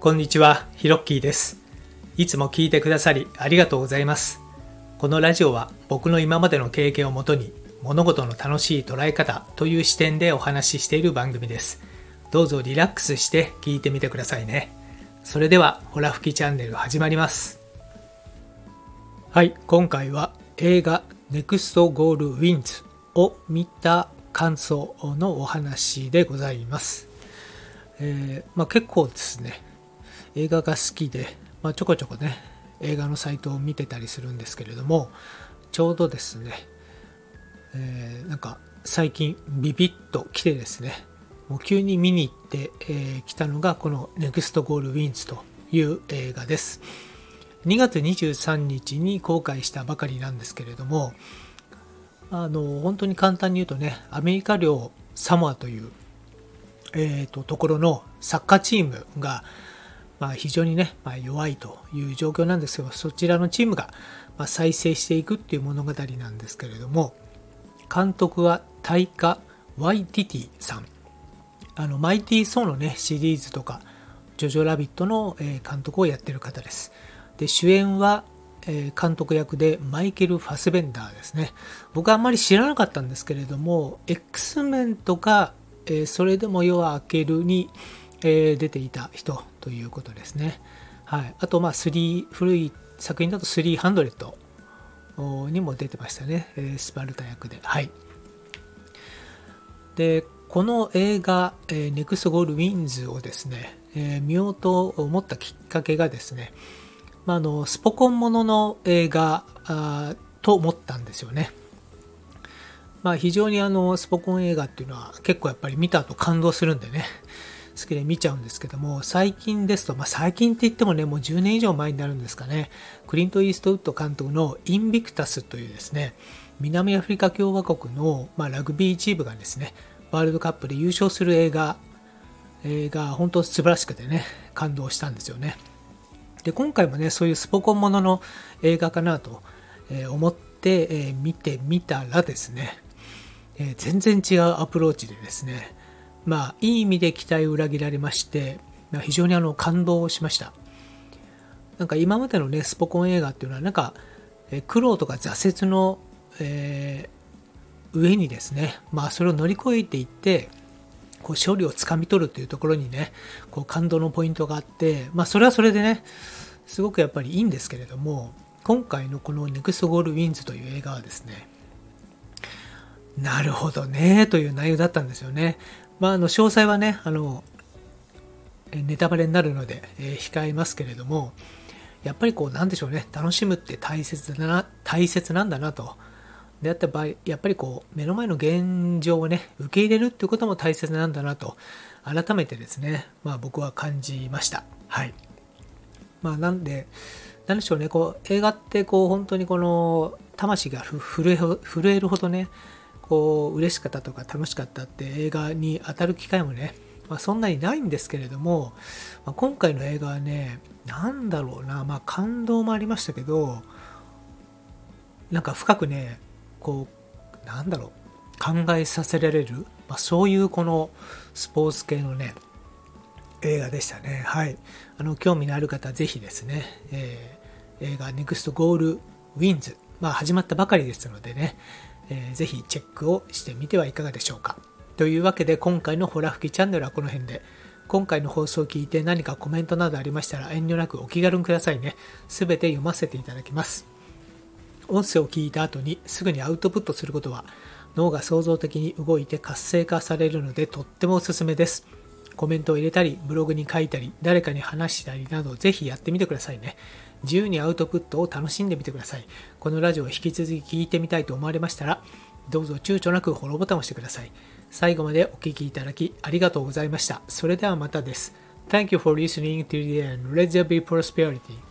こんにちは、ヒロッキーです。いつも聞いてくださりありがとうございます。このラジオは僕の今までの経験をもとに物事の楽しい捉え方という視点でお話ししている番組です。どうぞリラックスして聞いてみてくださいね。それでは、ホラ吹きチャンネル始まります。はい、今回は映画 NEXT GOAL WINS を見た感想のお話でございます。えーまあ、結構ですね、映画が好きで、まあ、ちょこちょこね、映画のサイトを見てたりするんですけれども、ちょうどですね、えーなんか最近ビビッと来てですね、もう急に見に行ってき、えーたのがこの NEXT GOAL WINS という映画です。2月23日に公開したばかりなんですけれども、あの本当に簡単に言うとね、アメリカ領サモアという、えーとところのサッカーチームが、まあ、非常にね、まあ、弱いという状況なんですけど、そちらのチームが、ま、再生していくっていう物語なんですけれども、監督はタイカ・ワイティティさん。あの、マイティー・ソーのね、シリーズとか、ジョジョ・ラビットの、え監督をやってる方です。で、主演は、え監督役でマイケル・ファスベンダーですね。僕はあんまり知らなかったんですけれども、X メンとか、えそれでも夜は明けるに、え出ていた人ということですね。はい。あと、まあ、3、古い作品だと300にも出てましたね。えースパルタ役で。はい。で、この映画、えー、ネクストゴールウィンズをですね、えー見ようと思ったきっかけがですね、まあ、あのスポコンものの映画だと思ったんですよね。まあ、非常にあのスポコン映画っていうのは結構やっぱり見た後感動するんでね、好きで見ちゃうんですけども、最近ですと、まあ、最近って言ってもね、もう10年以上前になるんですかね、クリント・イーストウッド監督のインビクタスというですね、南アフリカ共和国の、まあ、ラグビーチームがですね、ワールドカップで優勝する映画映画、本当素晴らしくてね、感動したんですよね。で、今回もね、そういうスポコンものの映画かなと思って、え見てみたらですね、え全然違うアプローチでですね、まあ、いい意味で期待を裏切られまして、まあ非常にあの感動しました。なんか今までのね、スポコン映画っていうのは、なんか、え苦労とか挫折の、えー上にですね、まあそれを乗り越えていって、こう勝利をつかみ取るっていうところにね、こう感動のポイントがあって、まあそれはそれでね、すごくやっぱりいいんですけれども、今回のこの NEXT GOAL WINS という映画はですね、なるほどね、という内容だったんですよね。まああの詳細はね、あの、ネタバレになるので、えー控えますけれども、やっぱりこう、なんでしょうね、楽しむって大切だな、大切なんだなと。であった場合、やっぱりこう、目の前の現状をね、受け入れるっていうことも大切なんだなと、改めてですね、まあ僕は感じました。はい。まあなんで、なんでしょうね、こう、映画ってこう、本当にこの、魂が震え震えるほどね、こう、嬉しかったとか楽しかったって映画に当たる機会もね、まあ、そんなにないんですけれども、まあ、今回の映画はね、なんだろうな、まあ感動もありましたけど、なんか深くね、こう、なんだろう、考えさせられる、まあ、そういうこのスポーツ系のね、映画でしたね。はい。あの、興味のある方、ぜひですね、えー映画 NEXT GOAL WINS、まあ、始まったばかりですのでね、えーぜひチェックをしてみてはいかがでしょうか。というわけで、今回のホラ吹きチャンネルはこの辺で、今回の放送を聞いて何かコメントなどありましたら遠慮なくお気軽にくださいね。すべて読ませていただきます。音声を聞いた後にすぐにアウトプットすることは脳が創造的に動いて活性化されるのでとってもおすすめです。コメントを入れたり、ブログに書いたり、誰かに話したりなどぜひやってみてくださいね。自由にアウトプットを楽しんでみてください。このラジオを引き続き聞いてみたいと思われましたら、どうぞ躊躇なくフォローボタンを押してください。最後までお聴きいただきありがとうございました。それではまたです。Thank you for listening to the end. Let there be prosperity.